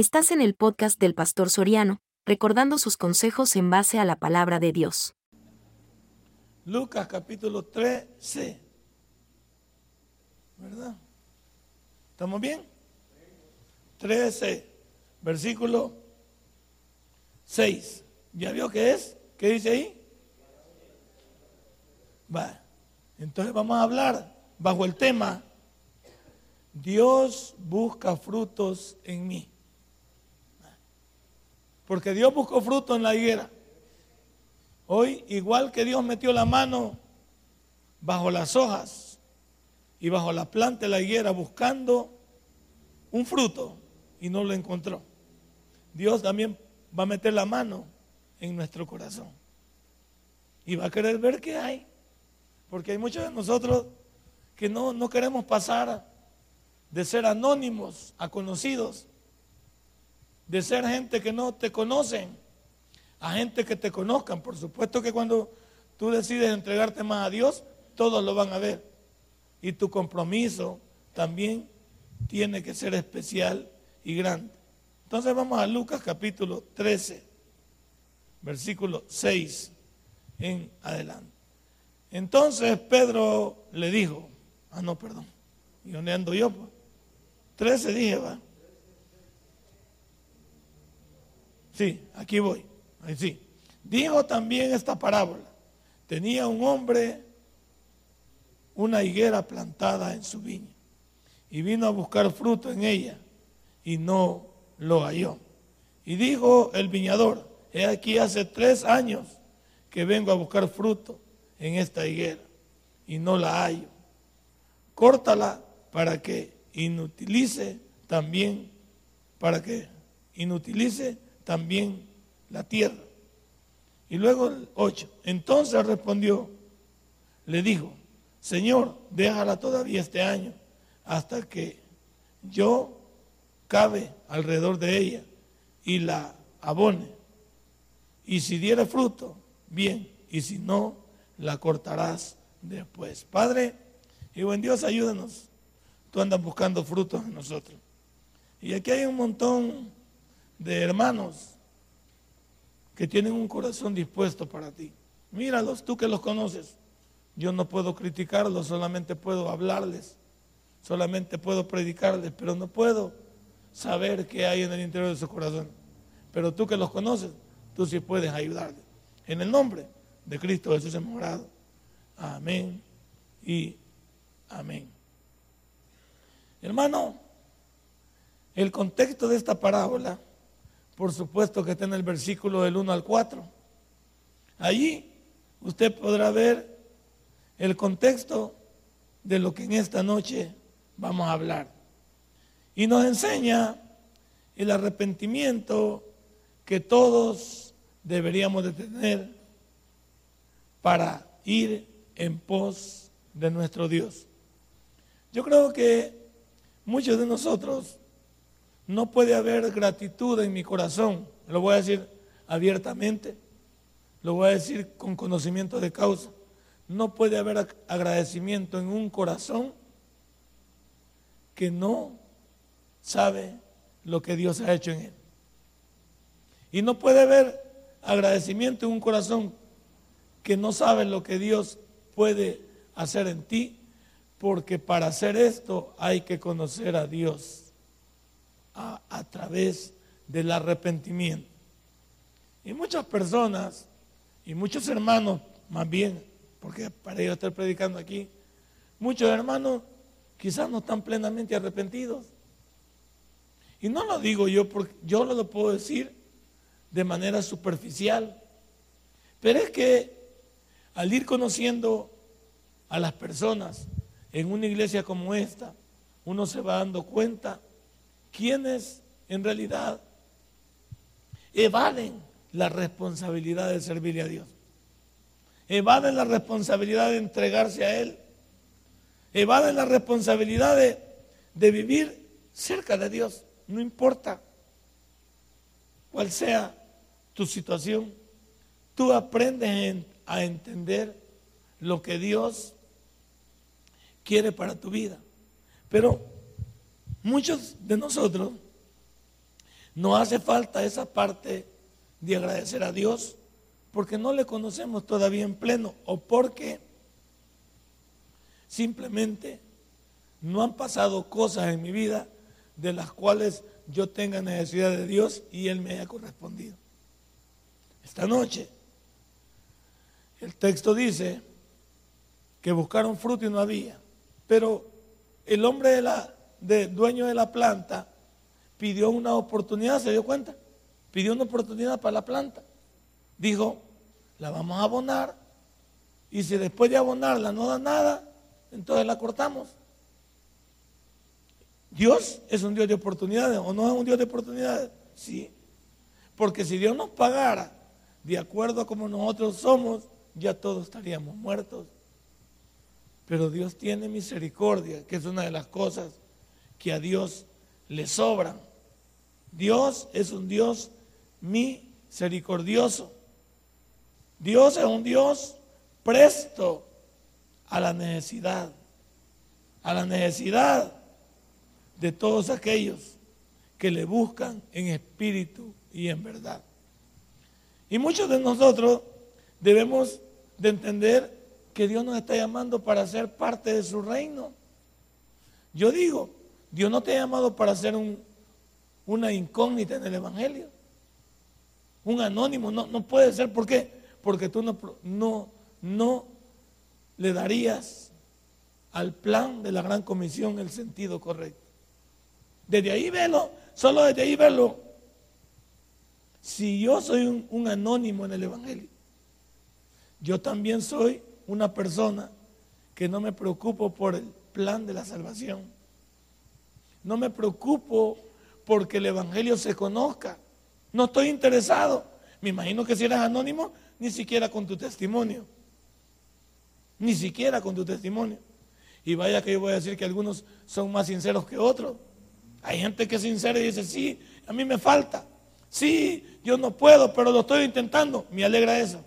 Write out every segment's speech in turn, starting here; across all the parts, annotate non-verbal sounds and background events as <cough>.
Estás en el podcast del Pastor Soriano, recordando sus consejos en base a la palabra de Dios. Lucas capítulo 13. ¿Verdad? ¿Estamos bien? 13, versículo 6. ¿Ya vio qué es? ¿Qué dice ahí? Va. Entonces vamos a hablar bajo el tema Dios busca frutos en mí. Porque Dios buscó fruto en la higuera. Hoy, igual que Dios metió la mano bajo las hojas y bajo la planta de la higuera buscando un fruto y no lo encontró. Dios también va a meter la mano en nuestro corazón y va a querer ver qué hay. Porque hay muchos de nosotros que no, no queremos pasar de ser anónimos a conocidos, de ser gente que no te conocen, a gente que te conozcan. Por supuesto que cuando tú decides entregarte más a Dios, todos lo van a ver. Y tu compromiso también tiene que ser especial y grande. Entonces vamos a Lucas capítulo 13, versículo 6 en adelante. Entonces Pedro le dijo, ah no, perdón, ¿y dónde ando yo? Pues? 13 dije, va. Sí, aquí voy. Ahí sí. Dijo también esta parábola. Tenía un hombre una higuera plantada en su viña y vino a buscar fruto en ella y no lo halló. Y dijo el viñador, he aquí hace tres años que vengo a buscar fruto en esta higuera y no la hallo. Córtala para que inutilice también, para que inutilice también la tierra. Y luego el 8. Entonces respondió, le dijo, Señor, déjala todavía este año hasta que yo cabe alrededor de ella y la abone. Y si diere fruto, bien, y si no, la cortarás después. Padre, y buen Dios, ayúdanos tú andas buscando frutos en nosotros. Y aquí hay un montón de hermanos que tienen un corazón dispuesto para ti. Míralos, tú que los conoces. Yo no puedo criticarlos, solamente puedo hablarles, solamente puedo predicarles, pero no puedo saber qué hay en el interior de su corazón. Pero tú que los conoces, tú sí puedes ayudarles. En el nombre de Cristo Jesús hemos orado. Amén y amén. Hermano, el contexto de esta parábola, por supuesto que está en el versículo del 1 al 4. Allí usted podrá ver el contexto de lo que en esta noche vamos a hablar. Y nos enseña el arrepentimiento que todos deberíamos de tener para ir en pos de nuestro Dios. Yo creo que muchos de nosotros no puede haber gratitud en mi corazón. Lo voy a decir abiertamente, lo voy a decir con conocimiento de causa. No puede haber agradecimiento en un corazón que no sabe lo que Dios ha hecho en él. Y no puede haber agradecimiento en un corazón que no sabe lo que Dios puede hacer en ti porque para hacer esto hay que conocer a Dios a, través del arrepentimiento. Y muchas personas y muchos hermanos, más bien, porque para ellos estar predicando aquí, muchos hermanos quizás no están plenamente arrepentidos. Y no lo digo yo, porque yo lo puedo decir de manera superficial, pero es que al ir conociendo a las personas, en una iglesia como esta, uno se va dando cuenta quiénes en realidad evaden la responsabilidad de servirle a Dios. Evaden la responsabilidad de entregarse a Él. Evaden la responsabilidad de, de vivir cerca de Dios. No importa cuál sea tu situación, tú aprendes a entender lo que Dios quiere para tu vida. Pero muchos de nosotros No hace falta esa parte de agradecer a Dios porque no le conocemos todavía en pleno o porque simplemente no han pasado cosas en mi vida de las cuales yo tenga necesidad de Dios y Él me haya correspondido. Esta noche, el texto dice que buscaron fruto y no había, pero el hombre de la, de, dueño de la planta pidió una oportunidad, ¿se dio cuenta? Pidió una oportunidad para la planta. Dijo, la vamos a abonar y si después de abonarla no da nada, entonces la cortamos. Dios es un Dios de oportunidades o no es un Dios de oportunidades. Sí. Porque si Dios nos pagara de acuerdo a como nosotros somos, ya todos estaríamos muertos. Pero Dios tiene misericordia, que es una de las cosas que a Dios le sobran. Dios es un Dios misericordioso. Dios es un Dios presto a la necesidad, a la necesidad de todos aquellos que le buscan en espíritu y en verdad. Y muchos de nosotros debemos de entender que Dios nos está llamando para ser parte de su reino. Yo digo, Dios no te ha llamado para ser un, una incógnita en el Evangelio. Un anónimo, no, no puede ser. ¿Por qué? Porque tú no, no, no le darías al plan de la gran comisión el sentido correcto. Desde ahí velo, solo desde ahí velo. Si yo soy un, anónimo en el Evangelio, yo también soy una persona que no me preocupo por el plan de la salvación. No me preocupo porque el Evangelio se conozca. No estoy interesado. Me imagino que si eres anónimo, ni siquiera con tu testimonio. Ni siquiera con tu testimonio. Y vaya que yo voy a decir que algunos son más sinceros que otros. Hay gente que es sincera y dice, sí, a mí me falta. Sí, yo no puedo, pero lo estoy intentando. Me alegra eso.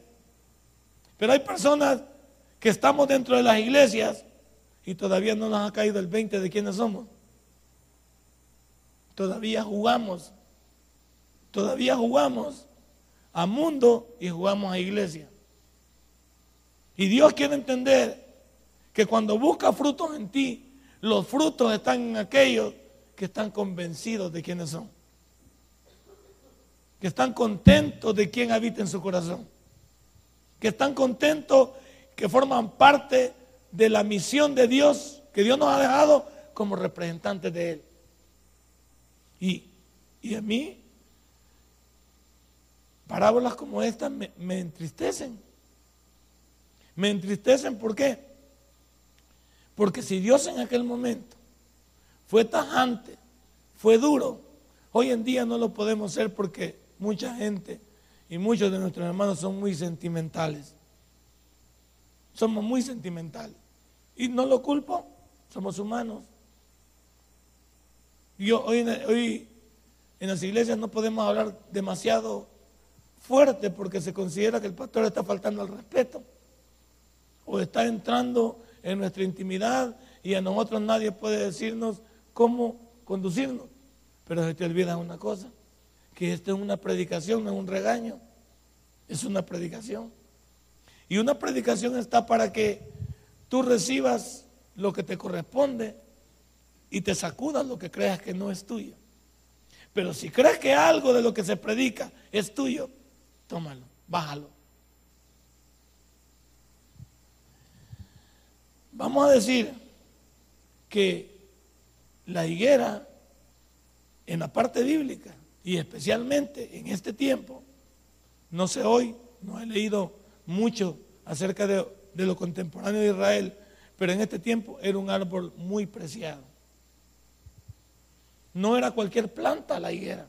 Pero hay personas que estamos dentro de las iglesias y todavía no nos ha caído el 20 de quiénes somos. Todavía jugamos. Todavía jugamos a mundo y jugamos a iglesia. Y Dios quiere entender que cuando busca frutos en ti, los frutos están en aquellos que están convencidos de quiénes son. Que están contentos de quién habita en su corazón. Que están contentos que forman parte de la misión de Dios que Dios nos ha dejado como representantes de Él. Y, y a mí, parábolas como estas me, me entristecen. Me entristecen, ¿por qué? Porque si Dios en aquel momento fue tajante, fue duro. Hoy en día no lo podemos ser porque mucha gente y muchos de nuestros hermanos son muy sentimentales. Somos muy sentimentales. Y no lo culpo, somos humanos. Yo hoy, hoy en las iglesias no podemos hablar demasiado fuerte porque se considera que el pastor está faltando al respeto o está entrando en nuestra intimidad y a nosotros nadie puede decirnos cómo conducirnos. Pero se te olvida una cosa, que esto es una predicación, no es un regaño, es una predicación. Y una predicación está para que tú recibas lo que te corresponde y te sacudas lo que creas que no es tuyo. Pero si crees que algo de lo que se predica es tuyo, tómalo, bájalo. Vamos a decir que la higuera en la parte bíblica y especialmente en este tiempo, no sé hoy, no he leído mucho acerca de, lo contemporáneo de Israel, pero en este tiempo era un árbol muy preciado. No era cualquier planta la higuera,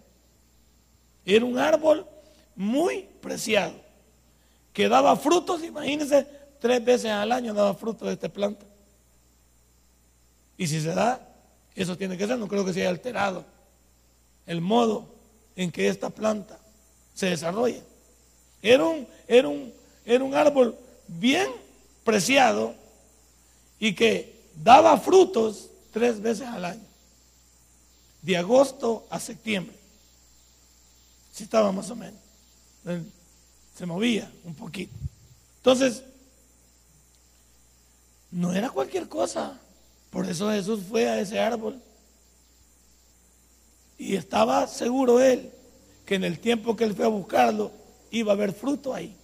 era un árbol muy preciado, que daba frutos, imagínense, tres veces al año daba frutos de esta planta. Y si se da, eso tiene que ser, no creo que se haya alterado el modo en que esta planta se desarrolla. Era un, era un, era un árbol bien preciado y que daba frutos tres veces al año, de agosto a septiembre. Sí estaba más o menos. Se movía un poquito. Entonces, no era cualquier cosa. Por eso Jesús fue a ese árbol. Y estaba seguro él que en el tiempo que él fue a buscarlo iba a haber fruto ahí.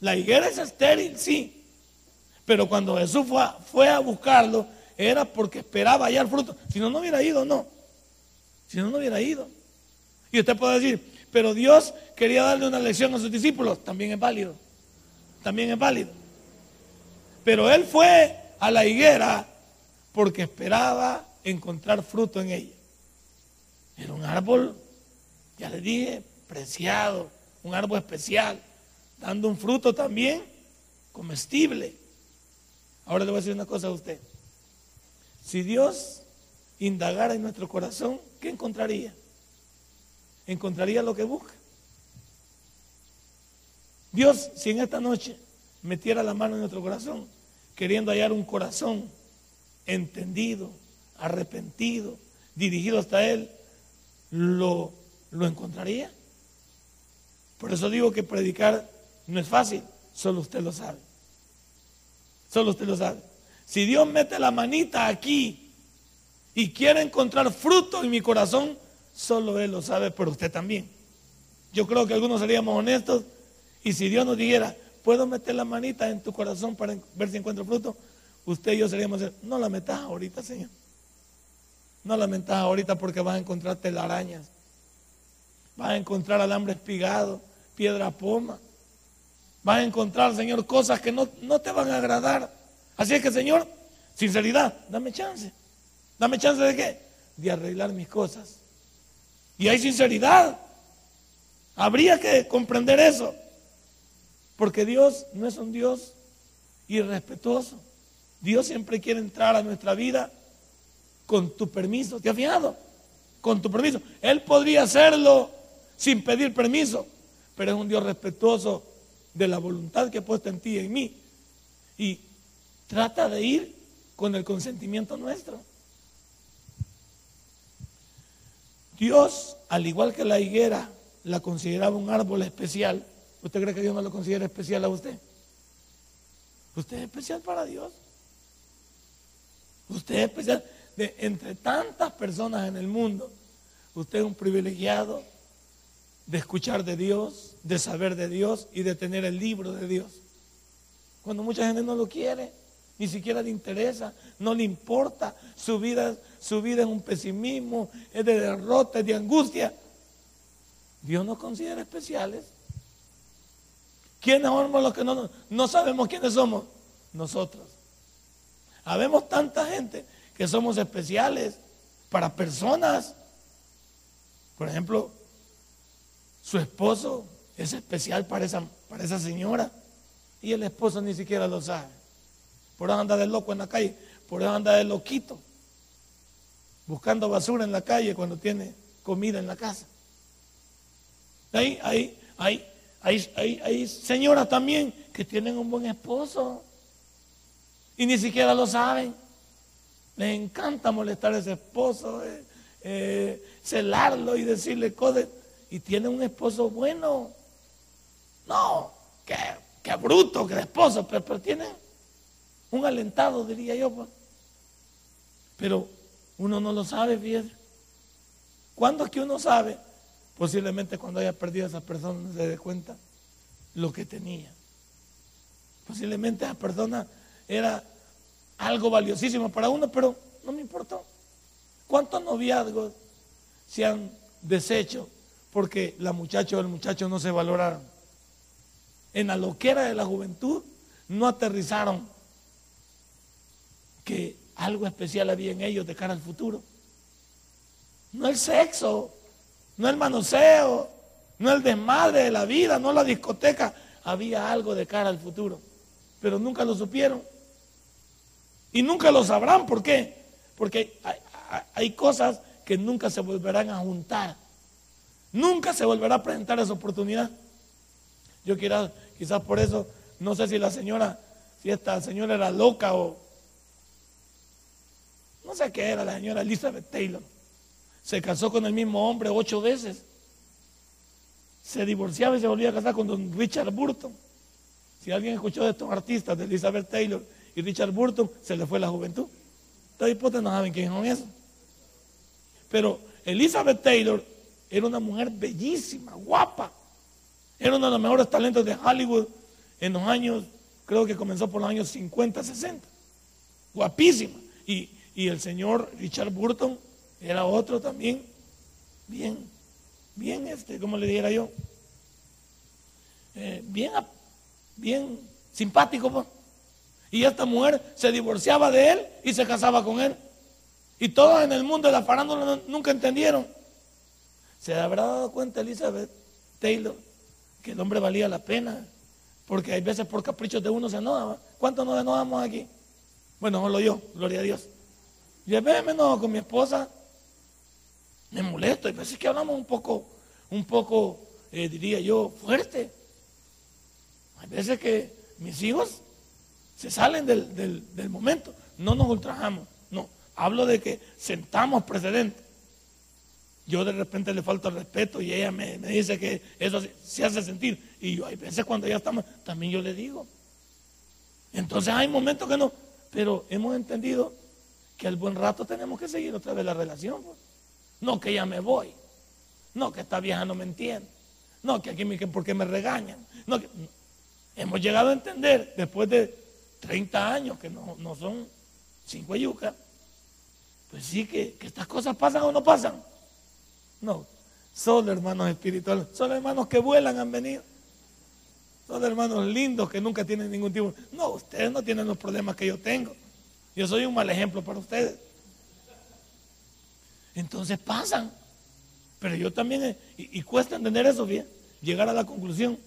La higuera es estéril, sí. Pero cuando Jesús fue a, buscarlo, era porque esperaba hallar fruto. Si no, no hubiera ido, no. Si no, no hubiera ido. Y usted puede decir, pero Dios quería darle una lección a sus discípulos. También es válido. También es válido. Pero él fue a la higuera porque esperaba encontrar fruto en ella. Era un árbol, ya le dije, preciado, un árbol especial, dando un fruto también comestible. Ahora le voy a decir una cosa a usted. Si Dios indagara en nuestro corazón, ¿qué encontraría? Encontraría lo que busca. Dios, si en esta noche metiera la mano en nuestro corazón, queriendo hallar un corazón entendido, arrepentido, dirigido hasta Él, lo, lo encontraría. Por eso digo que predicar no es fácil, solo usted lo sabe. Solo usted lo sabe. Si Dios mete la manita aquí y quiere encontrar fruto en mi corazón, solo Él lo sabe, pero usted también. Yo creo que algunos seríamos honestos y si Dios nos dijera, ¿puedo meter la manita en tu corazón para ver si encuentro fruto? Usted y yo seríamos, no la metas ahorita, Señor. No la metas ahorita porque vas a encontrar telarañas. Vas a encontrar alambre espigado, piedra poma. Vas a encontrar, Señor, cosas que no, no te van a agradar. Así es que, Señor, sinceridad, dame chance. Dame chance de qué? De arreglar mis cosas. Y hay sinceridad. Habría que comprender eso. Porque Dios no es un Dios irrespetuoso. Dios siempre quiere entrar a nuestra vida con tu permiso. ¿Te has fijado? Con tu permiso. Él podría hacerlo sin pedir permiso, pero es un Dios respetuoso de la voluntad que ha puesto en ti y en mí. Y trata de ir con el consentimiento nuestro. Dios, al igual que la higuera, la consideraba un árbol especial. ¿Usted cree que Dios no lo considera especial a usted? Usted es especial para Dios. Usted es especial. De, entre tantas personas en el mundo, usted es un privilegiado de escuchar de Dios, de saber de Dios y de tener el libro de Dios. Cuando mucha gente no lo quiere, ni siquiera le interesa, no le importa, su vida, su vida es un pesimismo, es de derrota, es de angustia. Dios nos considera especiales. ¿Quiénes somos los que no, no sabemos quiénes somos? Nosotros. Habemos tanta gente que somos especiales para personas. Por ejemplo, su esposo es especial para esa, para esa señora y el esposo ni siquiera lo sabe. Por eso anda de loco en la calle, por eso anda de loquito, buscando basura en la calle cuando tiene comida en la casa. Hay, hay, hay, hay, hay señoras también que tienen un buen esposo y ni siquiera lo saben. Les encanta molestar a ese esposo, eh, eh, celarlo y decirle cosas. Y tiene un esposo bueno. No, qué, qué bruto, qué esposo, pero, pero tiene un alentado, diría yo. Pues. Pero uno no lo sabe, fíjese. ¿Cuándo es que uno sabe? Posiblemente cuando haya perdido a esa persona no se dé cuenta lo que tenía. Posiblemente esa persona era algo valiosísimo para uno, pero no me importó. ¿Cuántos noviazgos se han deshecho porque la muchacha o el muchacho no se valoraron? En la loquera de la juventud no aterrizaron que algo especial había en ellos de cara al futuro. No el sexo, no el manoseo, no el desmadre de la vida, no la discoteca. Había algo de cara al futuro, pero nunca lo supieron. Y nunca lo sabrán. ¿Por qué? Porque hay, cosas que nunca se volverán a juntar. Nunca se volverá a presentar esa oportunidad. Yo quiera, quizás por eso, no sé si la señora, si esta señora era loca o no sé qué era la señora Elizabeth Taylor. Se casó con el mismo hombre ocho veces se divorciaba y se volvía a casar con don Richard Burton. Si alguien escuchó de estos artistas, de Elizabeth Taylor y Richard Burton, se le fue la juventud. Todos hipótesis no saben quién son esos. Pero Elizabeth Taylor era una mujer bellísima, guapa. Era uno de los mejores talentos de Hollywood en los años, creo que comenzó por los años 50, 60. Guapísima. Y, y el señor Richard Burton era otro también, bien, bien, este, como le dijera yo, eh, bien, bien simpático. Pues. Y esta mujer se divorciaba de él y se casaba con él. Y todos en el mundo de la farándula nunca entendieron. ¿Se habrá dado cuenta Elizabeth Taylor que el hombre valía la pena? Porque hay veces por caprichos de uno se enoja. ¿Cuántos nos enojamos aquí? Bueno, solo yo, gloria a Dios. Yo me enojo con mi esposa, me molesto. Hay veces que hablamos un poco, un poco, eh, diría yo, fuerte. Hay veces que mis hijos se salen del, del momento. No nos ultrajamos, no. Hablo de que sentamos precedentes yo de repente le falto el respeto y ella me, dice que eso se, hace sentir. Y yo hay veces cuando ya estamos, también yo le digo. Entonces hay momentos que no, pero hemos entendido que al buen rato tenemos que seguir otra vez la relación. Pues. No que ya me voy, no que esta vieja no me entiende, no que aquí me, que porque me regañan. No, que, Hemos llegado a entender después de 30 años, que no, no son cinco yucas, pues sí que, que estas cosas pasan o no pasan. No, son hermanos espirituales, son hermanos que vuelan, han venido. Son hermanos lindos que nunca tienen ningún tipo. No, ustedes no tienen los problemas que yo tengo. Yo soy un mal ejemplo para ustedes. Entonces pasan. Pero yo también, eh, y, cuesta entender eso, bien, llegar a la conclusión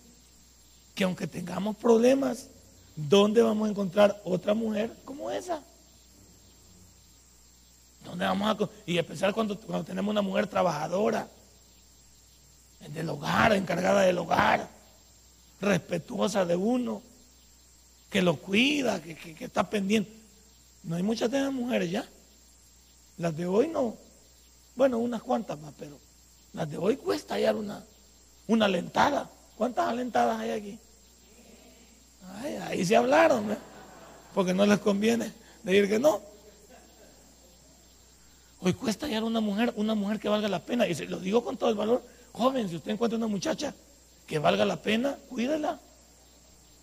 que aunque tengamos problemas, ¿dónde vamos a encontrar otra mujer como esa? ¿Dónde vamos a.? Y especial cuando, cuando tenemos una mujer trabajadora, del hogar, encargada del hogar, respetuosa de uno, que lo cuida, que, está pendiente. No hay muchas de esas mujeres ya. Las de hoy no. Bueno, unas cuantas más, pero las de hoy cuesta hallar una, una alentada. ¿Cuántas alentadas hay aquí? ahí se hablaron, porque no les conviene decir que no. Hoy cuesta hallar una mujer, una mujer que valga la pena. Y se lo digo con todo el valor. Joven, si usted encuentra una muchacha que valga la pena, cuídela.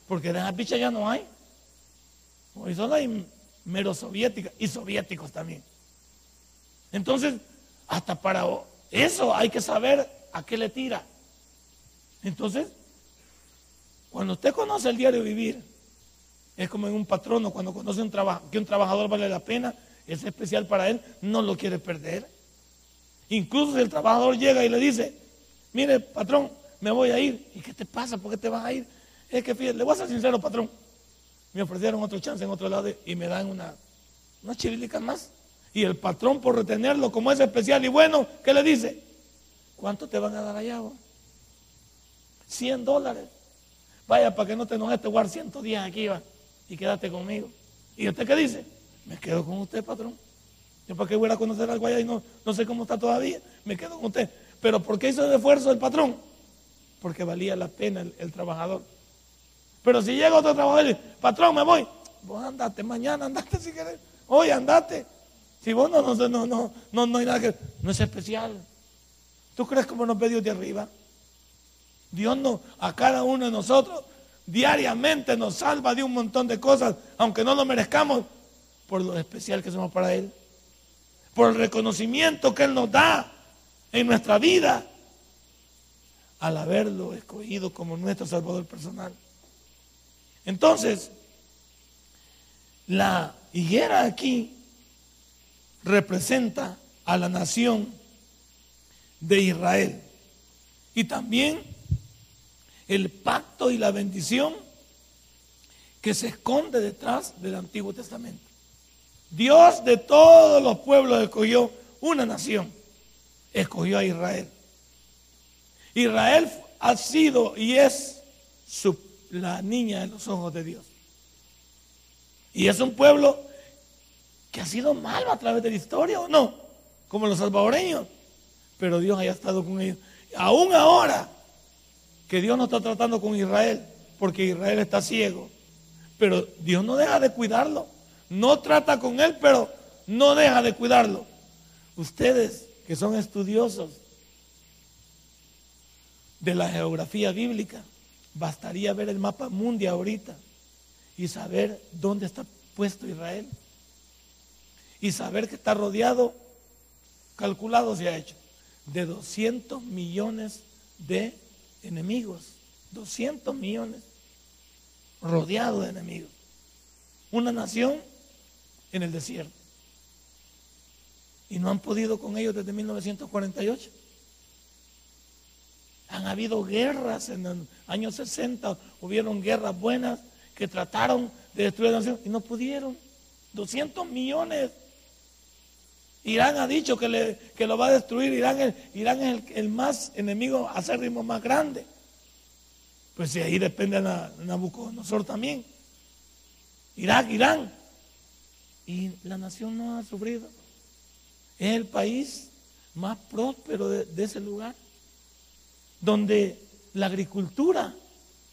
Porque de esa picha ya no hay. Hoy solo hay mero soviéticas y soviéticos también. Entonces, hasta para eso hay que saber a qué le tira. Entonces, cuando usted conoce el diario vivir, es como en un patrono, cuando conoce un que un trabajador vale la pena, es especial para él, no lo quiere perder. Incluso si el trabajador llega y le dice, mire, patrón, me voy a ir. ¿Y qué te pasa? ¿Por qué te vas a ir? Es que fíjate, le voy a ser sincero, patrón. Me ofrecieron otro chance en otro lado y me dan una, una chirilica más. Y el patrón, por retenerlo como es especial y bueno, ¿qué le dice? ¿Cuánto te van a dar allá? Vos? 100 dólares. Vaya, para que no te enojes, te guardo 110 aquí, va. Y quédate conmigo. ¿Y usted qué dice? Me quedo con usted, patrón. Yo para qué voy a conocer algo allá y no, no sé cómo está todavía. Me quedo con usted. Pero ¿por qué hizo el esfuerzo el patrón? Porque valía la pena el, trabajador. Pero si llega otro trabajador y dice, patrón, me voy. Vos andate, mañana andate si querés. Hoy andate. Si vos no, no, no, no, no, no hay nada que... No es especial. ¿Tú crees como nos ve Dios de arriba? Dios no, a cada uno de nosotros diariamente nos salva de un montón de cosas, aunque no lo merezcamos, por lo especial que somos para Él, por el reconocimiento que Él nos da en nuestra vida al haberlo escogido como nuestro Salvador personal. Entonces, la higuera aquí representa a la nación de Israel y también el pacto y la bendición que se esconde detrás del Antiguo Testamento. Dios de todos los pueblos escogió una nación, escogió a Israel. Israel ha sido y es la niña de los ojos de Dios. Y es un pueblo que ha sido malo a través de la historia, ¿o no? Como los salvadoreños. Pero Dios haya estado con ellos. Aún ahora, que Dios no está tratando con Israel, porque Israel está ciego. Pero Dios no deja de cuidarlo. No trata con él, pero no deja de cuidarlo. Ustedes que son estudiosos de la geografía bíblica, bastaría ver el mapa mundial ahorita y saber dónde está puesto Israel. Y saber que está rodeado, calculado se ha hecho, de 200 millones de enemigos. 200 millones rodeado de enemigos. Una nación en el desierto. Y no han podido con ellos desde 1948. Han habido guerras en los años 60, hubieron guerras buenas que trataron de destruir la nación y no pudieron. 200 millones. Irán ha dicho que, le, que lo va a destruir. Irán, es, Irán es el, el, más enemigo acérrimo más grande. Pues si ahí depende de Nabucodonosor también. Irak, Irán. Y la nación no ha sufrido. Es el país más próspero de ese lugar. Donde la agricultura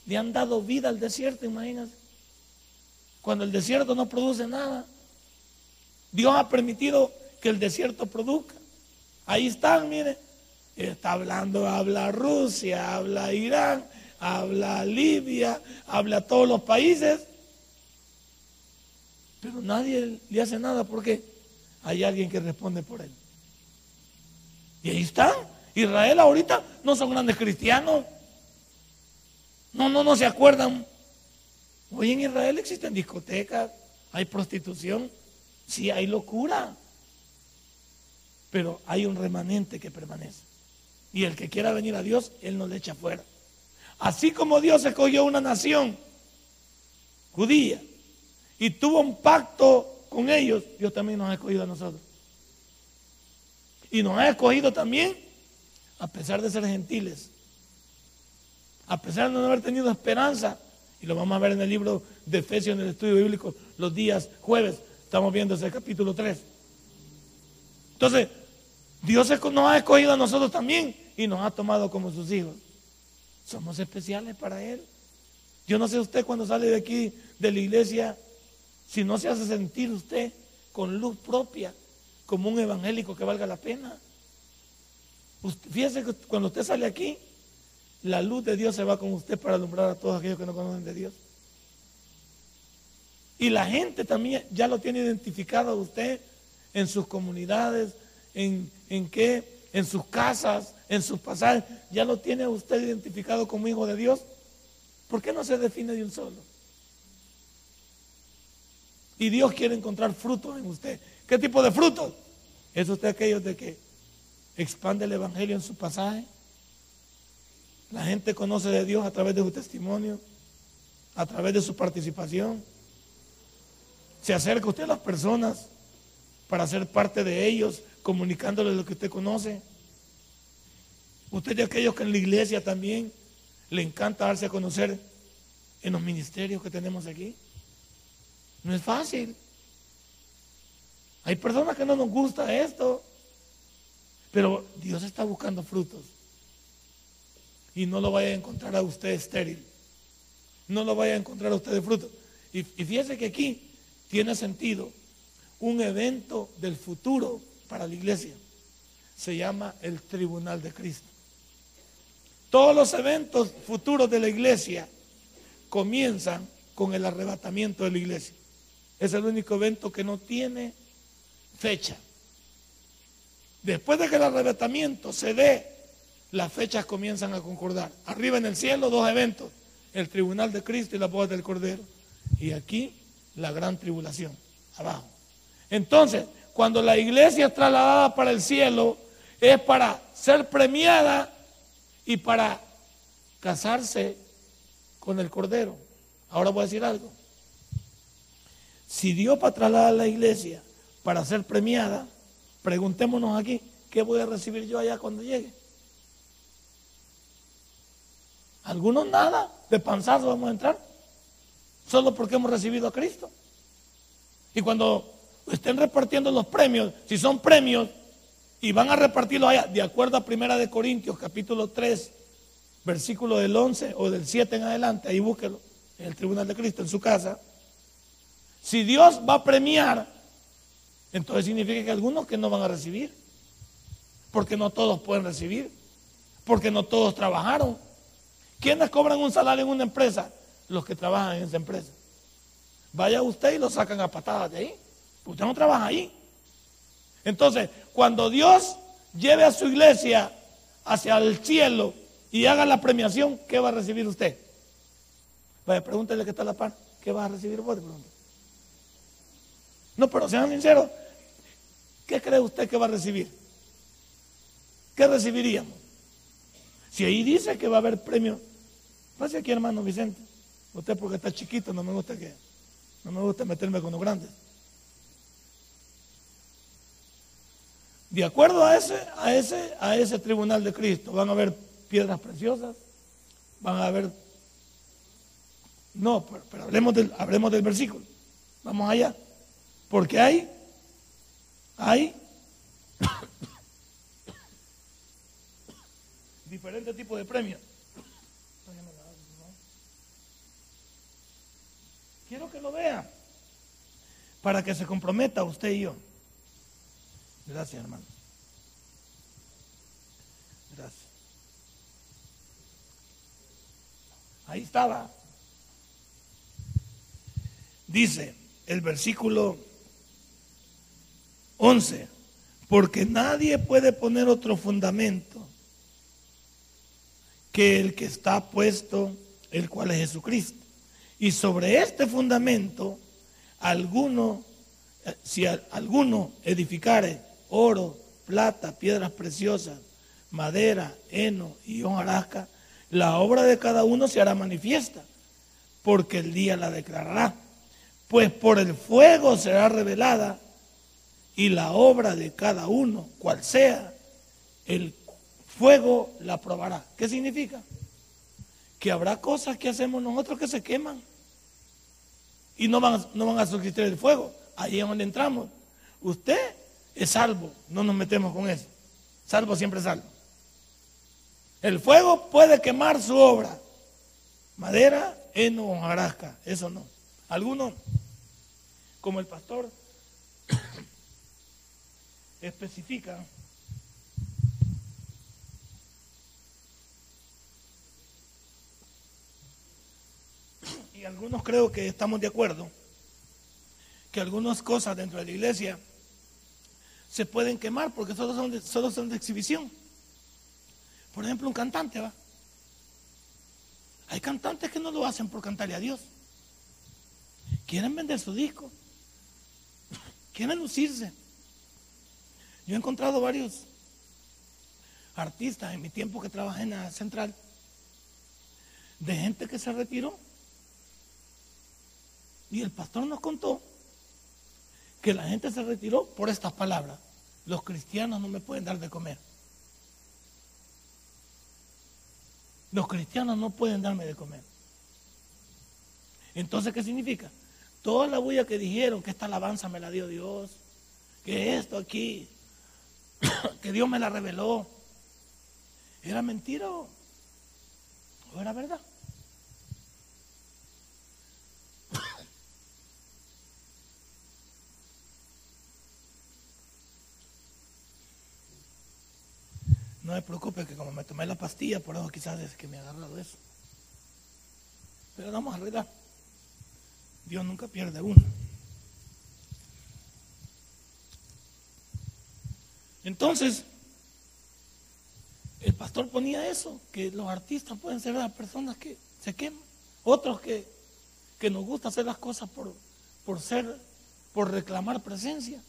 le han dado vida al desierto, imagínense. Cuando el desierto no produce nada. Dios ha permitido que el desierto produzca. Ahí están, mire. Está hablando, habla Rusia, habla Irán, habla Libia, habla todos los países. Pero nadie le hace nada porque hay alguien que responde por él. Y ahí están. Israel ahorita no son grandes cristianos. No, no, no se acuerdan. Hoy en Israel existen discotecas, hay prostitución, sí hay locura. Pero hay un remanente que permanece. Y el que quiera venir a Dios, Él no le echa fuera. Así como Dios escogió una nación judía y tuvo un pacto con ellos, Dios también nos ha escogido a nosotros. Y nos ha escogido también a pesar de ser gentiles, a pesar de no haber tenido esperanza, y lo vamos a ver en el libro de Efesios, en el estudio bíblico, los días jueves, estamos viendo ese capítulo 3. Entonces, Dios nos ha escogido a nosotros también y nos ha tomado como sus hijos. Somos especiales para Él. Yo no sé usted cuando sale de aquí, de la iglesia, si no se hace sentir usted con luz propia, como un evangélico que valga la pena. Fíjese que cuando usted sale aquí, la luz de Dios se va con usted para alumbrar a todos aquellos que no conocen de Dios. Y la gente también ya lo tiene identificado a usted en sus comunidades, en, en qué, en sus casas, en sus pasajes, ya lo tiene usted identificado como hijo de Dios. ¿Por qué no se define de un solo? Y Dios quiere encontrar frutos en usted. ¿Qué tipo de frutos? ¿Es usted aquello de que expande el Evangelio en su pasaje? La gente conoce de Dios a través de su testimonio, a través de su participación. Se acerca usted a las personas para ser parte de ellos, comunicándoles lo que usted conoce. Usted de aquellos que en la iglesia también le encanta darse a conocer en los ministerios que tenemos aquí. No es fácil. Hay personas que no nos gusta esto, pero Dios está buscando frutos. Y no lo vaya a encontrar a usted estéril. No lo vaya a encontrar a usted de frutos. Y, y fíjese que aquí tiene sentido un evento del futuro para la iglesia. Se llama el Tribunal de Cristo. Todos los eventos futuros de la iglesia comienzan con el arrebatamiento de la iglesia. Es el único evento que no tiene fecha. Después de que el arrebatamiento se dé, las fechas comienzan a concordar. Arriba en el cielo dos eventos, el tribunal de Cristo y la boda del Cordero. Y aquí la gran tribulación, abajo. Entonces, cuando la iglesia es trasladada para el cielo, es para ser premiada y para casarse con el Cordero. Ahora voy a decir algo. Si Dios para trasladar a la iglesia para ser premiada, preguntémonos aquí, ¿qué voy a recibir yo allá cuando llegue? Algunos nada, de panzazo vamos a entrar, solo porque hemos recibido a Cristo. Y cuando estén repartiendo los premios, si son premios, y van a repartirlo allá, de acuerdo a Primera de Corintios, capítulo 3, versículo del 11 o del 7 en adelante, ahí búsquelo, en el tribunal de Cristo, en su casa. Si Dios va a premiar, entonces significa que algunos que no van a recibir, porque no todos pueden recibir, porque no todos trabajaron. ¿Quiénes cobran un salario en una empresa? Los que trabajan en esa empresa. Vaya usted y lo sacan a patadas de ahí. Usted no trabaja ahí. Entonces, cuando Dios lleve a su iglesia hacia el cielo y haga la premiación, ¿qué va a recibir usted? Vaya, pregúntele que está la par. ¿Qué va a recibir vos? No, pero sean sinceros. ¿Qué cree usted que va a recibir? ¿Qué recibiríamos? Si ahí dice que va a haber premio, pase aquí hermano Vicente. Usted porque está chiquito, no me gusta que, no me gusta meterme con los grandes. De acuerdo a ese, a ese, a ese tribunal de Cristo, van a haber piedras preciosas, van a haber. No, pero, hablemos, del, hablemos del versículo. Vamos allá. Porque hay, hay diferentes tipos de premios. Quiero que lo vea para que se comprometa usted y yo. Gracias, hermano. Gracias. Ahí estaba. Dice el versículo 11, porque nadie puede poner otro fundamento que el que está puesto, el cual es Jesucristo. Y sobre este fundamento, alguno, eh, si alguno edificare oro, plata, piedras preciosas, madera, heno y hojarasca, la obra de cada uno se hará manifiesta, porque el día la declarará. Pues por el fuego será revelada y la obra de cada uno, cual sea, el fuego la probará. ¿Qué significa? Que habrá cosas que hacemos nosotros que se queman y no van, no van a suscribir el fuego. Ahí es donde entramos. Usted es salvo, no nos metemos con eso. Salvo siempre salvo. El fuego puede quemar su obra. Madera, heno o jarasca, eso no. Algunos, como el pastor, especifica y algunos creo que estamos de acuerdo que algunas cosas dentro de la iglesia se pueden quemar porque solo son de, solo son de exhibición. Por ejemplo, un cantante, ¿va? Hay cantantes que no lo hacen por cantarle a Dios. Quieren vender su disco. Quieren lucirse. Yo he encontrado varios artistas en mi tiempo que trabajé en la central de gente que se retiró. Y el pastor nos contó que la gente se retiró por estas palabras. Los cristianos no me pueden dar de comer. Los cristianos no pueden darme de comer. Entonces, ¿qué significa? Toda la bulla que dijeron que esta alabanza me la dio Dios, que esto aquí, <coughs> que Dios me la reveló, ¿era mentira o era verdad? <coughs> No me preocupe que como me tomé la pastilla, por eso quizás es que me ha agarrado eso. Pero vamos a arreglar. Dios nunca pierde uno. Entonces, el pastor ponía eso, que los artistas pueden ser las personas que se queman, otros que, que nos gusta hacer las cosas por, por ser, por reclamar presencia,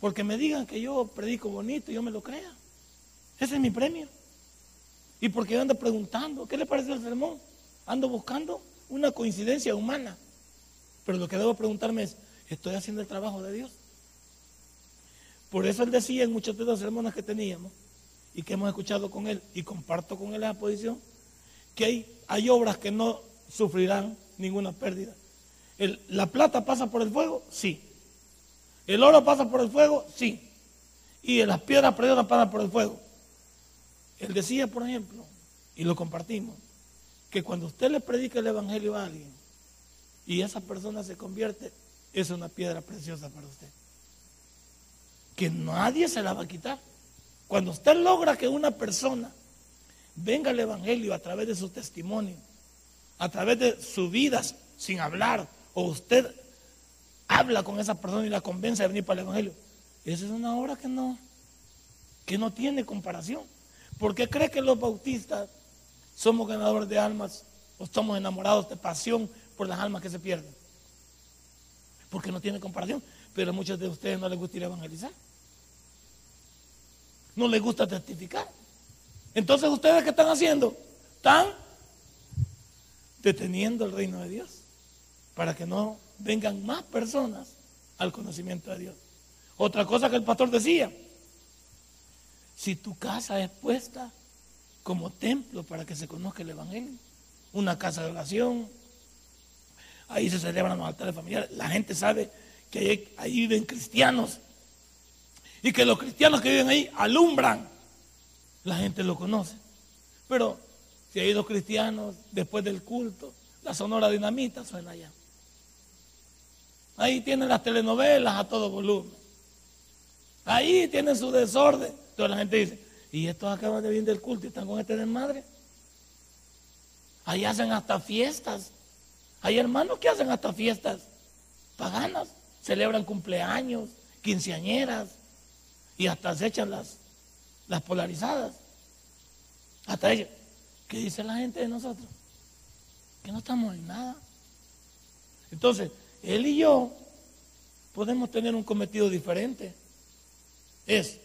porque me digan que yo predico bonito y yo me lo crea. Ese es mi premio. ¿Y porque yo ando preguntando? ¿Qué le parece el sermón? Ando buscando una coincidencia humana. Pero lo que debo preguntarme es, ¿estoy haciendo el trabajo de Dios? Por eso él decía en muchos de los sermones que teníamos y que hemos escuchado con él, y comparto con él la posición, que hay, hay obras que no sufrirán ninguna pérdida. ¿La plata pasa por el fuego? Sí. ¿El oro pasa por el fuego? Sí. ¿Y las piedras preciosas pasan por el fuego? Él decía, por ejemplo, y lo compartimos, que cuando usted le predica el Evangelio a alguien y esa persona se convierte, es una piedra preciosa para usted. Que nadie se la va a quitar. Cuando usted logra que una persona venga al Evangelio a través de su testimonio, a través de su vida sin hablar, o usted habla con esa persona y la convence de venir para el Evangelio, esa es una obra que no, que no tiene comparación. ¿Por qué cree que los bautistas somos ganadores de almas o estamos enamorados de pasión por las almas que se pierden? Porque no tiene comparación. Pero a muchos de ustedes no les gusta ir a evangelizar. No les gusta testificar. Entonces, ¿ustedes qué están haciendo? Están deteniendo el reino de Dios para que no vengan más personas al conocimiento de Dios. Otra cosa que el pastor decía, si tu casa es puesta como templo para que se conozca el Evangelio, una casa de oración, ahí se celebran los altares familiares, la gente sabe que ahí, viven cristianos y que los cristianos que viven ahí alumbran, la gente lo conoce. Pero si hay dos cristianos después del culto, la sonora dinamita suena allá. Ahí tienen las telenovelas a todo volumen. Ahí tienen su desorden. Entonces la gente dice, ¿y estos acaban de venir del culto y están con este desmadre? Ahí hacen hasta fiestas. Hay hermanos que hacen hasta fiestas paganas. Celebran cumpleaños, quinceañeras y hasta se echan las, las polarizadas. Hasta ellos. ¿Qué dice la gente de nosotros? Que no estamos en nada. Entonces, él y yo podemos tener un cometido diferente. Es,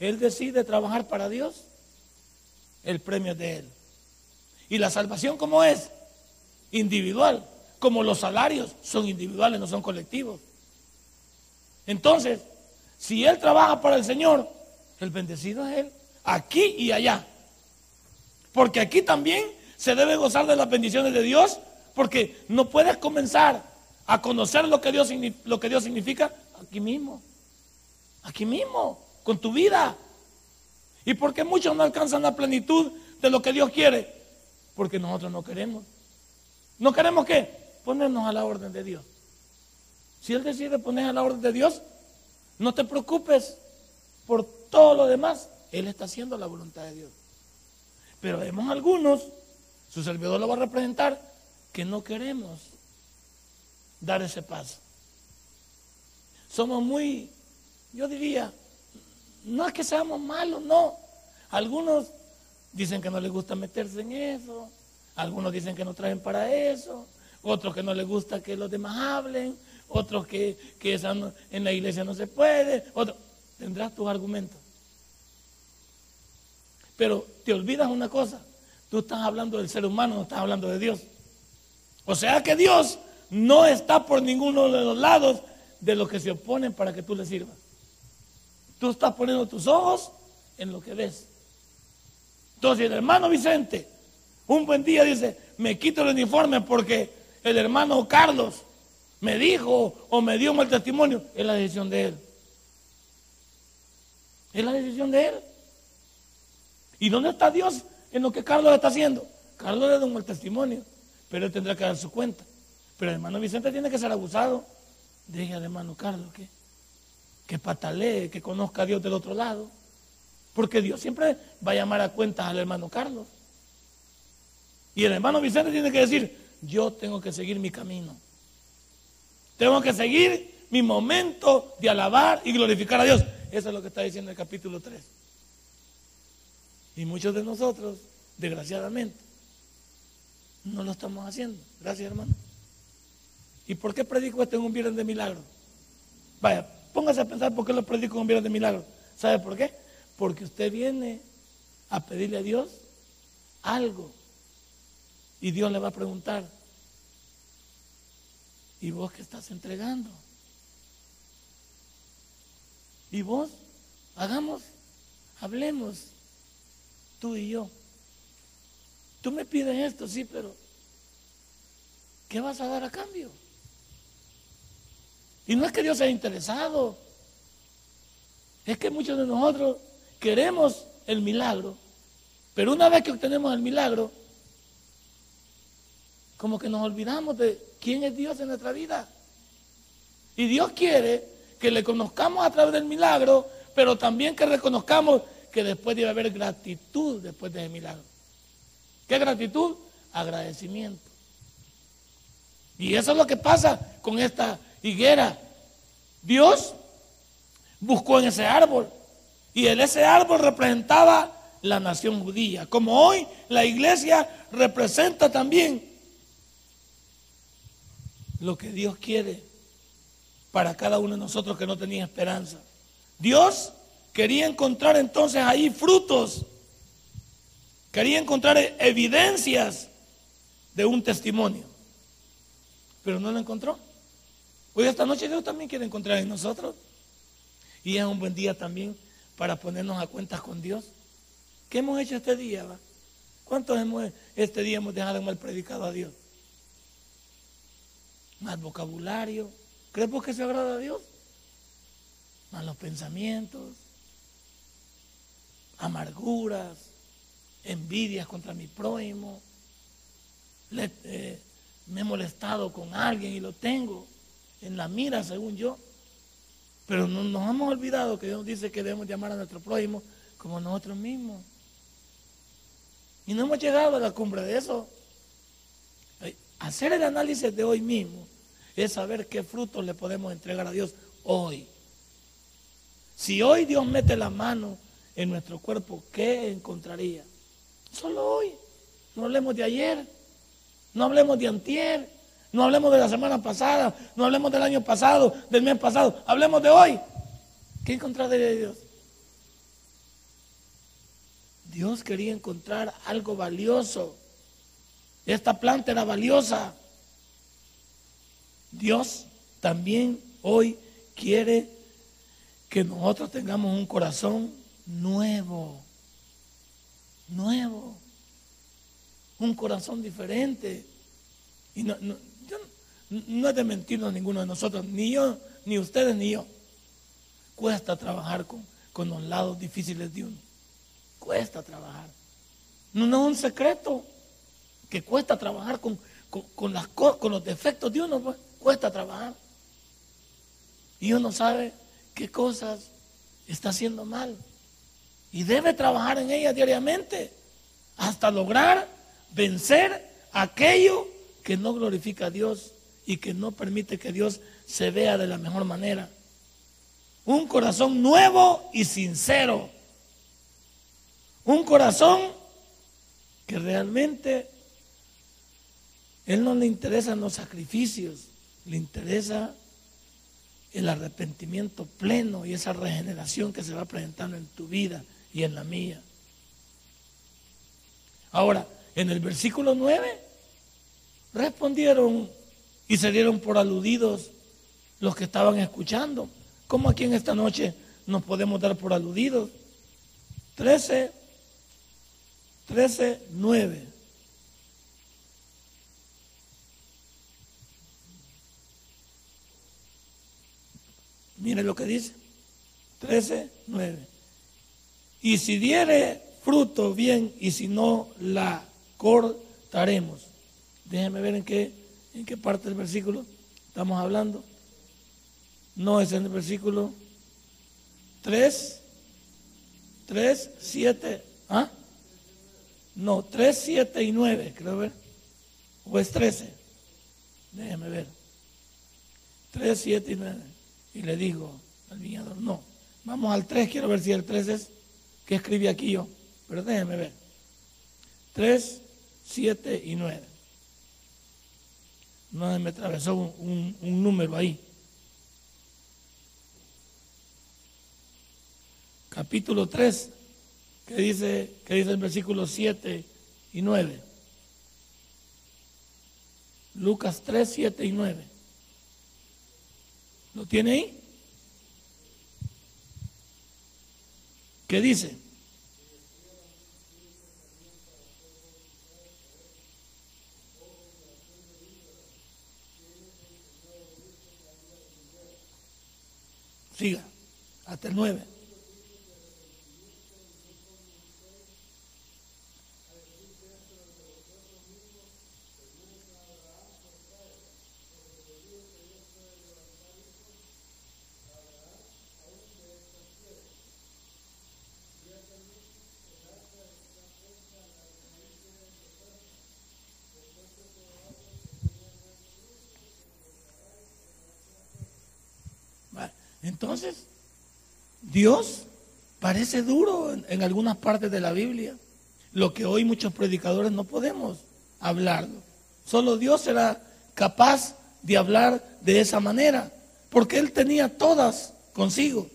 Él decide trabajar para Dios, el premio es de Él. Y la salvación como es? Individual, como los salarios son individuales, no son colectivos. Entonces, si Él trabaja para el Señor, el bendecido es Él, aquí y allá. Porque aquí también se debe gozar de las bendiciones de Dios, porque no puedes comenzar a conocer lo que Dios, lo que Dios significa aquí mismo. Aquí mismo, con tu vida. ¿Y por qué muchos no alcanzan la plenitud de lo que Dios quiere? Porque nosotros no queremos. ¿No queremos qué? Ponernos a la orden de Dios. Si Él decide poner a la orden de Dios, no te preocupes por todo lo demás. Él está haciendo la voluntad de Dios. Pero vemos algunos, su servidor lo va a representar, que no queremos dar ese paso. Somos muy, yo diría, no es que seamos malos, no. Algunos dicen que no les gusta meterse en eso, algunos dicen que no traen para eso, otros que no les gusta que los demás hablen, otros que, que en la iglesia no se puede, otros, tendrás tus argumentos. Pero te olvidas una cosa, tú estás hablando del ser humano, no estás hablando de Dios. O sea que Dios no está por ninguno de los lados de los que se oponen para que tú le sirvas. Tú estás poniendo tus ojos en lo que ves. Entonces el hermano Vicente un buen día dice, me quito el uniforme porque el hermano Carlos me dijo o me dio mal testimonio, es la decisión de él. Es la decisión de él. ¿Y dónde está Dios en lo que Carlos está haciendo? Carlos le da un mal testimonio, pero él tendrá que dar su cuenta. Pero el hermano Vicente tiene que ser abusado. Deje al hermano Carlos que, que patalee, que conozca a Dios del otro lado. Porque Dios siempre va a llamar a cuentas al hermano Carlos. Y el hermano Vicente tiene que decir, yo tengo que seguir mi camino. Tengo que seguir mi momento de alabar y glorificar a Dios. Eso es lo que está diciendo el capítulo 3. Y muchos de nosotros, desgraciadamente, no lo estamos haciendo. Gracias, hermano. ¿Y por qué predico esto en un viernes de milagro? Vaya, póngase a pensar por qué lo predico en un viernes de milagro. ¿Sabe por qué? Porque usted viene a pedirle a Dios algo. Y Dios le va a preguntar, ¿y vos qué estás entregando? ¿Y vos? Hagamos, hablemos, tú y yo. Tú me pides esto, sí, pero ¿qué vas a dar a cambio? Y no es que Dios sea interesado, es que muchos de nosotros queremos el milagro, Pero una vez que obtenemos el milagro, como que nos olvidamos de quién es Dios en nuestra vida. Y Dios quiere que le conozcamos a través del milagro, pero también que reconozcamos que después debe haber gratitud después del milagro. ¿Qué gratitud? Agradecimiento. Y eso es lo que pasa con esta higuera. Dios buscó en ese árbol. Y en ese árbol representaba la nación judía. Como hoy la iglesia representa también lo que Dios quiere para cada uno de nosotros que no tenía esperanza. Dios quería encontrar entonces ahí frutos, quería encontrar evidencias de un testimonio, pero no lo encontró. Hoy esta noche Dios también quiere encontrar en nosotros. Y es un buen día también para ponernos a cuentas con Dios. ¿Qué hemos hecho este día? ¿Cuántos hemos, este día hemos dejado mal predicado a Dios? Más vocabulario. ¿Crees que se agrada a Dios? Más los pensamientos, amarguras, envidias contra mi prójimo. Eh, me he molestado con alguien y lo tengo en la mira, según yo. Pero no, nos hemos olvidado que Dios dice que debemos llamar a nuestro prójimo como nosotros mismos. Y no hemos llegado a la cumbre de eso. Hacer el análisis de hoy mismo es saber qué frutos le podemos entregar a Dios hoy. Si hoy Dios mete la mano en nuestro cuerpo, ¿qué encontraría? Solo hoy. No hablemos de ayer, no hablemos de antier, no hablemos de la semana pasada, no hablemos del año pasado, del mes pasado, hablemos de hoy. ¿Qué encontraría Dios? Dios quería encontrar algo valioso. Esta planta era valiosa. Dios también hoy quiere que nosotros tengamos un corazón nuevo, nuevo, un corazón diferente. Y no, no, no es de mentirnos ninguno de nosotros, ni yo, ni ustedes, ni yo. Cuesta trabajar con, con los lados difíciles de uno. Cuesta trabajar. No, no es un secreto que cuesta trabajar con, con, con los defectos de uno. Pues cuesta trabajar. Y uno sabe qué cosas está haciendo mal. Y debe trabajar en ellas diariamente hasta lograr vencer aquello que no glorifica a Dios y que no permite que Dios se vea de la mejor manera. Un corazón nuevo y sincero. Un corazón que realmente Él no le interesan los sacrificios, le interesa el arrepentimiento pleno y esa regeneración que se va presentando en tu vida y en la mía. Ahora, en el versículo 9, respondieron y se dieron por aludidos los que estaban escuchando. ¿Cómo aquí en esta noche nos podemos dar por aludidos? 13, 13, 9. Mire lo que dice. 13, 9. Y si diere fruto, bien, y si no, la cortaremos. Déjenme ver en qué, en qué parte del versículo estamos hablando. No es en el versículo 3, 3, 7, ¿ah? No, 3, 7 y 9, creo ver. O es 13. Déjenme ver. 3, 7 y 9. Y le digo al viñador, no, vamos al 3, quiero ver si el 3 es que escribí aquí yo, pero déjenme ver. 3, 7 y 9. No me atravesó un, un, número ahí. Capítulo 3, que dice, que dice el versículo 7 y 9. Lucas 3, 7 y 9. ¿Lo tiene ahí? ¿Qué dice? Siga, hasta el 9. Entonces, Dios parece duro en, algunas partes de la Biblia, lo que hoy muchos predicadores no podemos hablarlo. Solo Dios será capaz de hablar de esa manera, porque Él tenía todas consigo.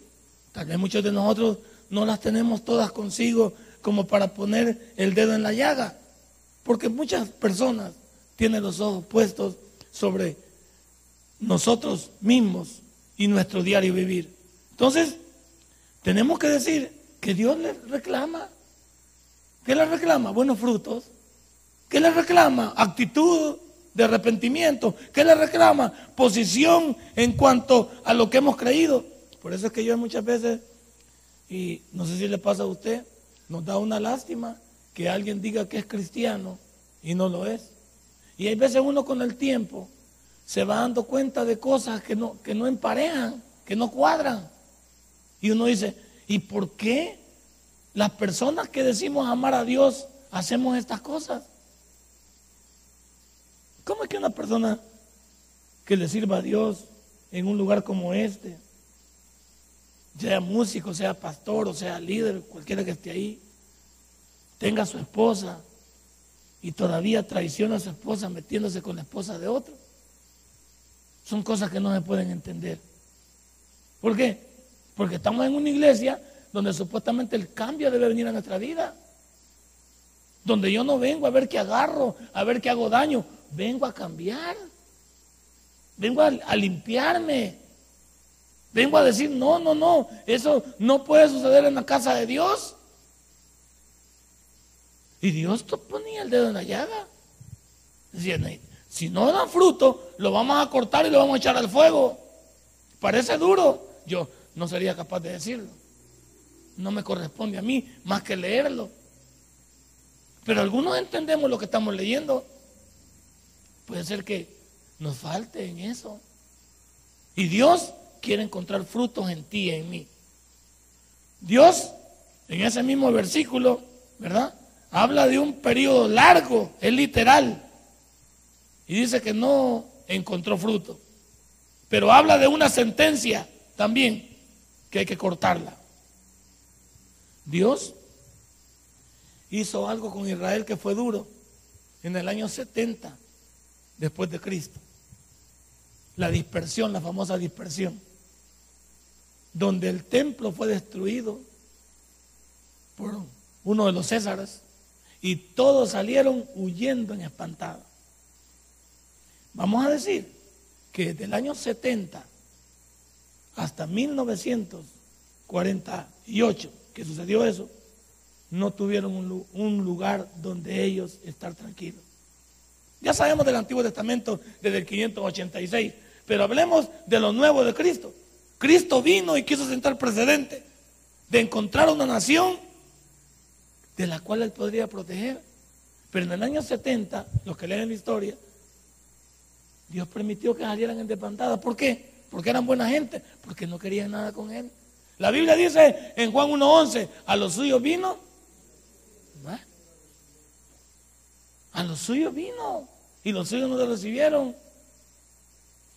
Tal vez muchos de nosotros no las tenemos todas consigo como para poner el dedo en la llaga, porque muchas personas tienen los ojos puestos sobre nosotros mismos y nuestro diario vivir. Entonces, tenemos que decir que Dios le reclama. ¿Qué le reclama? Buenos frutos. ¿Qué le reclama? Actitud de arrepentimiento. ¿Qué le reclama? Posición en cuanto a lo que hemos creído. Por eso es que yo muchas veces, y no sé si le pasa a usted, nos da una lástima que alguien diga que es cristiano y no lo es. Y hay veces uno con el tiempo se va dando cuenta de cosas que no, que no emparejan, que no cuadran. Y uno dice, ¿y por qué las personas que decimos amar a Dios hacemos estas cosas? ¿Cómo es que una persona que le sirva a Dios en un lugar como este, sea músico, sea pastor o sea líder, cualquiera que esté ahí, tenga a su esposa y todavía traiciona a su esposa metiéndose con la esposa de otro? Son cosas que no se pueden entender. ¿Por qué? Porque estamos en una iglesia donde supuestamente el cambio debe venir a nuestra vida. Donde yo no vengo a ver qué agarro, a ver qué hago daño. Vengo a cambiar. Vengo a, limpiarme. Vengo a decir, no, no, no, eso no puede suceder en la casa de Dios. Y Dios te ponía el dedo en la llaga. Decía, si no dan fruto, lo vamos a cortar y lo vamos a echar al fuego. Parece duro. Yo no sería capaz de decirlo. No me corresponde a mí más que leerlo. Pero algunos entendemos lo que estamos leyendo. Puede ser que nos falte en eso. Y Dios quiere encontrar frutos en ti y en mí. Dios, en ese mismo versículo, ¿verdad? Habla de un periodo largo, es literal. Y dice que no encontró fruto. Pero habla de una sentencia también que hay que cortarla. Dios hizo algo con Israel que fue duro en el año 70 después de Cristo. La dispersión, la famosa dispersión, donde el templo fue destruido por uno de los Césares y todos salieron huyendo en espantada. Vamos a decir que desde el año 70 hasta 1948, que sucedió eso, no tuvieron un, lugar donde ellos estar tranquilos. Ya sabemos del Antiguo Testamento desde el 586, pero hablemos de lo nuevo de Cristo. Cristo vino y quiso sentar precedente de encontrar una nación de la cual él podría proteger. Pero en el año 70, los que leen la historia, Dios permitió que salieran en desbandada. ¿Por qué? Porque eran buena gente, porque no querían nada con él. La Biblia dice en Juan 1.11, a los suyos vino. A los suyos vino. Y los suyos no lo recibieron.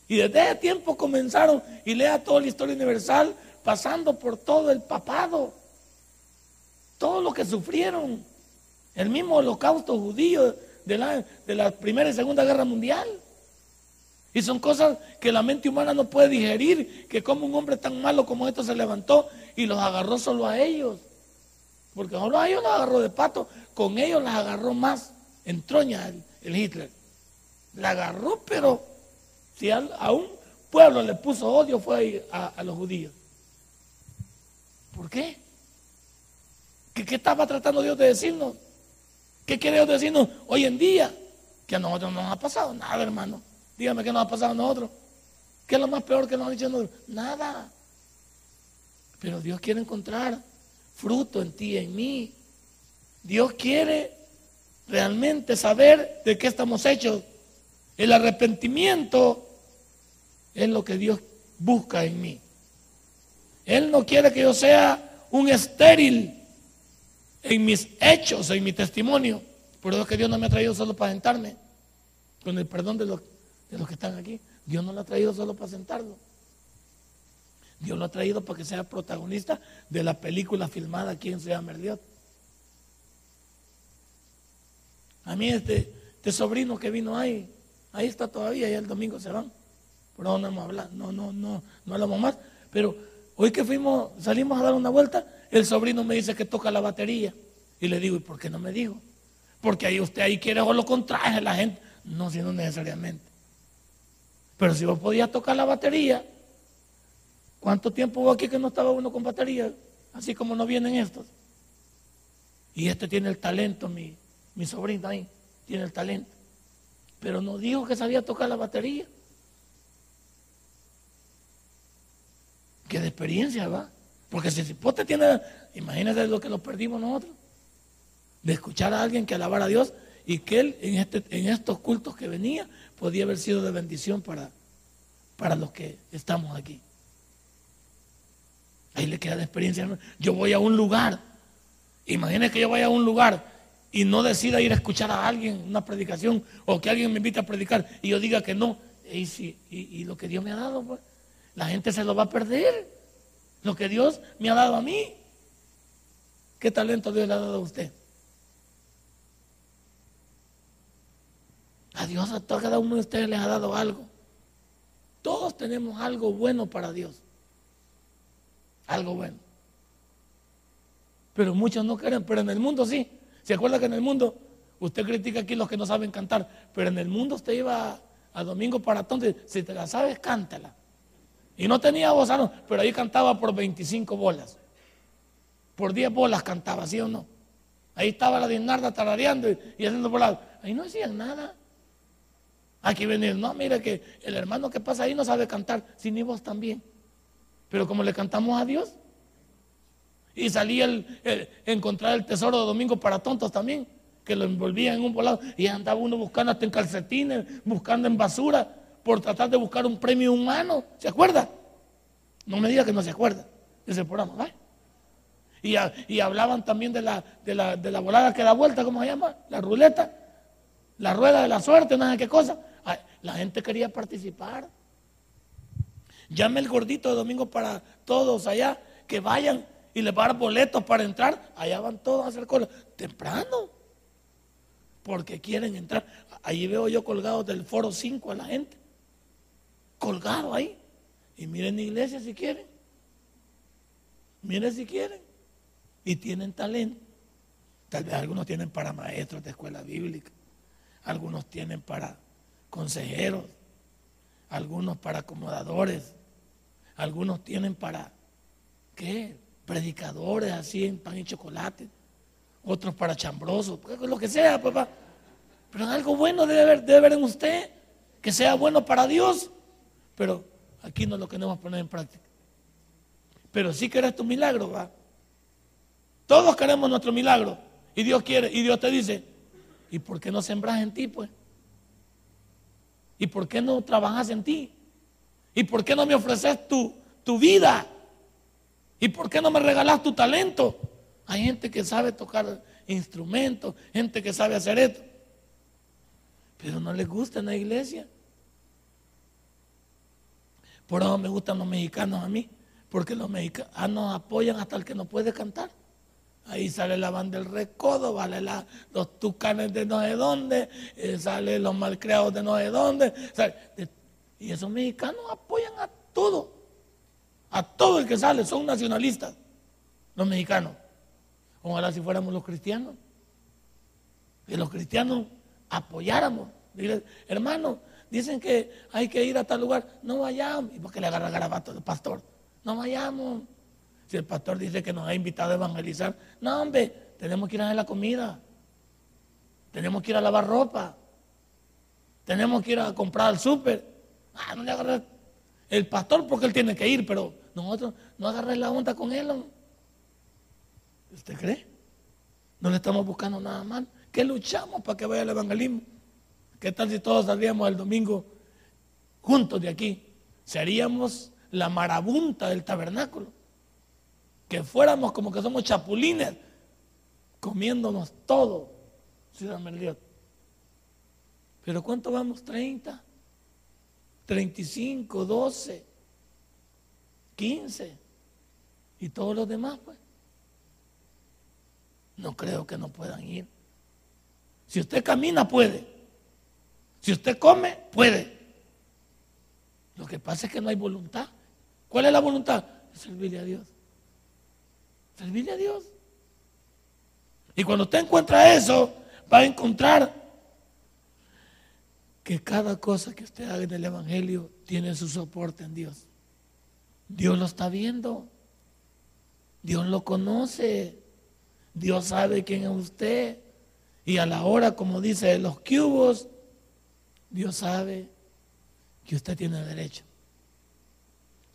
Y desde ese tiempo comenzaron, y lea toda la historia universal, pasando por todo el papado. Todo lo que sufrieron. El mismo holocausto judío de la, de la Primera y Segunda Guerra Mundial. Y son cosas que la mente humana no puede digerir, que como un hombre tan malo como esto se levantó y los agarró solo a ellos. Porque solo a ellos los agarró de pato, con ellos las agarró más en troña el, Hitler. La agarró, pero si a, un pueblo le puso odio fue a, a los judíos. ¿Por qué? ¿Qué, ¿Qué estaba tratando Dios de decirnos? ¿Qué quiere Dios decirnos hoy en día? Que a nosotros no nos ha pasado nada, hermano. Dígame qué nos ha pasado a nosotros. ¿Qué es lo más peor que nos han dicho nosotros? Nada. Pero Dios quiere encontrar fruto en ti en mí. Dios quiere realmente saber de qué estamos hechos. El arrepentimiento es lo que Dios busca en mí. Él no quiere que yo sea un estéril en mis hechos, en mi testimonio. Por eso es que Dios no me ha traído solo para sentarme con el perdón de los de los que están aquí. Dios no lo ha traído solo para sentarlo. Dios lo ha traído para que sea protagonista de la película filmada aquí en Ciudad Merliot. A mí este, este sobrino que vino ahí, ahí está todavía, y el domingo se van. Pero no, no hemos hablado, no, no, no, no hablamos más. Pero hoy que fuimos, salimos a dar una vuelta, el sobrino me dice que toca la batería. Y le digo, ¿y por qué no me dijo? Porque ahí usted ahí quiere o lo contraje la gente. No, si no necesariamente. Pero si vos podías tocar la batería, ¿cuánto tiempo hubo aquí que no estaba uno con batería? Así como no vienen estos. Y este tiene el talento, mi, mi sobrino ahí, tiene el talento. Pero no dijo que sabía tocar la batería. Que de experiencia va. Porque si te tiene, imagínate lo que lo perdimos nosotros. De escuchar a alguien que alabara a Dios y que él en, este, en estos cultos que venía podía haber sido de bendición para, para los que estamos aquí. Ahí le queda de experiencia. Yo voy a un lugar. Imagínese que yo vaya a un lugar y no decida ir a escuchar a alguien una predicación o que alguien me invite a predicar y yo diga que no. Y, si, y, lo que Dios me ha dado, pues, la gente se lo va a perder. Lo que Dios me ha dado a mí. ¿Qué talento Dios le ha dado a usted? A Dios a cada uno de ustedes les ha dado algo. Todos tenemos algo bueno para Dios. Algo bueno. Pero muchos no quieren, pero en el mundo sí. ¿Se acuerda que en el mundo, usted critica aquí los que no saben cantar, pero en el mundo usted iba a, domingo para entonces, si te la sabes, cántala. Y no tenía voz, ah, pero ahí cantaba por 25 bolas. Por 10 bolas cantaba, ¿sí o no? Ahí estaba la Dinarda tarareando y, y haciendo bolas. Ahí no hacían nada. Aquí venir, no, mire que el hermano que pasa ahí no sabe cantar, si ni vos también. Pero como le cantamos a Dios, y salía el, encontrar el tesoro de domingo para tontos también, que lo envolvía en un volado y andaba uno buscando hasta en calcetines, buscando en basura, por tratar de buscar un premio humano. ¿Se acuerda? No me diga que no se acuerda de ese programa, Y, y, hablaban también de la, de, la, de la volada que da vuelta, ¿cómo se llama? La ruleta, la rueda de la suerte, sé qué cosa. La gente quería participar. Llame el gordito de domingo para todos allá, que vayan y le van boletos para entrar. Allá van todos a hacer cola. Temprano. Porque quieren entrar. Allí veo yo colgado del foro 5 a la gente. Colgado ahí. Y miren iglesia si quieren. Miren si quieren. Y tienen talento. Tal vez algunos tienen para maestros de escuela bíblica. Algunos tienen para consejeros, algunos para acomodadores, algunos tienen para, ¿qué? Predicadores así en pan y chocolate, otros para chambrosos, lo que sea, papá. Pero algo bueno debe haber, debe haber en usted, que sea bueno para Dios. Pero aquí no lo queremos poner en práctica. Pero sí querés tu milagro, va. Todos queremos nuestro milagro. Y Dios quiere, y Dios te dice, ¿y por qué no sembras en ti, pues? ¿Y por qué no trabajas en ti? ¿Y por qué no me ofreces tu, tu vida? ¿Y por qué no me regalas tu talento? Hay gente que sabe tocar instrumentos, gente que sabe hacer esto. Pero no les gusta en la iglesia. Por eso me gustan los mexicanos a mí, porque los mexicanos apoyan hasta el que no puede cantar. Ahí sale la banda del recodo, vale los tucanes de no sé dónde, eh, sale los malcriados de no sé dónde. y esos mexicanos apoyan a todo, a todo el que sale, son nacionalistas, los mexicanos. Ojalá si fuéramos los cristianos, que los cristianos apoyáramos. hermano, dicen que hay que ir a tal lugar, no vayamos. ¿Y por qué le agarra garabato el pastor? No vayamos. Si el pastor dice que nos ha invitado a evangelizar, no, hombre, tenemos que ir a hacer la comida. Tenemos que ir a lavar ropa. Tenemos que ir a comprar al súper. Ah, no le agarré. El pastor porque él tiene que ir, pero nosotros no agarré la onda con él. ¿Usted cree? No le estamos buscando nada mal. ¿Qué luchamos para que vaya el evangelismo? ¿Qué tal si todos salíamos el domingo juntos de aquí? Seríamos la marabunta del tabernáculo que fuéramos como que somos chapulines, comiéndonos todo, Ciudad Merliot. Pero ¿cuánto vamos? 30, 35, 12. 15 y todos los demás, pues. No creo que no puedan ir. Si usted camina, puede. Si usted come, puede. Lo que pasa es que no hay voluntad. ¿Cuál es la voluntad? Servirle a Dios. Servirle a Dios. Y cuando usted encuentra eso, va a encontrar que cada cosa que usted haga en el Evangelio tiene su soporte en Dios. Dios lo está viendo. Dios lo conoce. Dios sabe quién es usted. Y a la hora, como dice los cubos, Dios sabe que usted tiene derecho.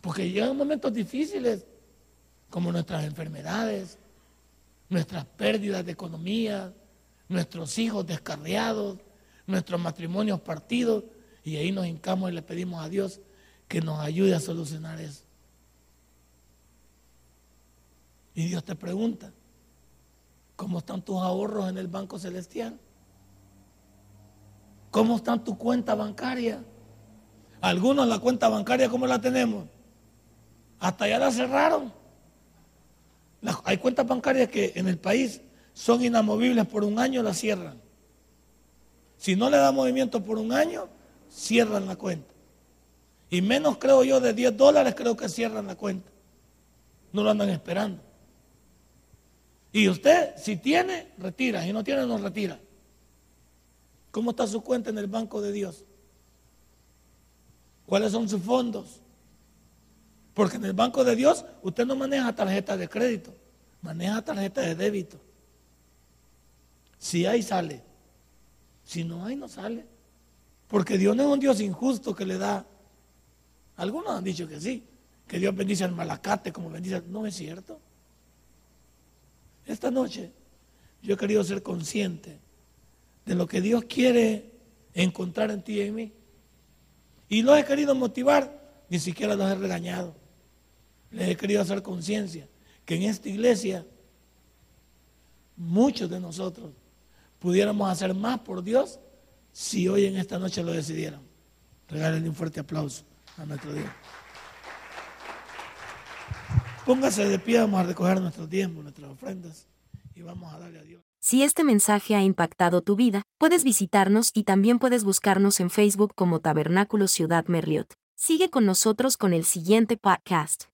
Porque llegan momentos difíciles, como nuestras enfermedades, nuestras pérdidas de economía, nuestros hijos descarriados, nuestros matrimonios partidos, y ahí nos hincamos y le pedimos a Dios que nos ayude a solucionar eso. Y Dios te pregunta, ¿cómo están tus ahorros en el Banco Celestial? ¿Cómo están tu cuenta bancaria? Algunos la cuenta bancaria, ¿cómo la tenemos? Hasta ya la cerraron. Hay cuentas bancarias que en el país son inamovibles por un año, la cierran. Si no le da movimiento por un año, cierran la cuenta. Y menos creo yo de 10 dólares, creo que cierran la cuenta. No lo andan esperando. Y usted, si tiene, retira. Si no tiene, no retira. ¿Cómo está su cuenta en el banco de Dios? ¿Cuáles son sus fondos? Porque en el banco de Dios usted no maneja tarjeta de crédito, maneja tarjeta de débito. Si hay, sale. Si no hay, no sale. Porque Dios no es un Dios injusto que le da. Algunos han dicho que sí, que Dios bendice al malacate como bendice. No es cierto. Esta noche yo he querido ser consciente de lo que Dios quiere encontrar en ti y en mí. Y los he querido motivar, ni siquiera los he regañado. Les he querido hacer conciencia que en esta iglesia muchos de nosotros pudiéramos hacer más por Dios si hoy en esta noche lo decidieran. Regálenle un fuerte aplauso a nuestro Dios. Póngase de pie, vamos a recoger nuestros diezmos, nuestras ofrendas y vamos a darle a Dios. Si este mensaje ha impactado tu vida, puedes visitarnos y también puedes buscarnos en Facebook como Tabernáculo Ciudad Merliot. Sigue con nosotros con el siguiente podcast.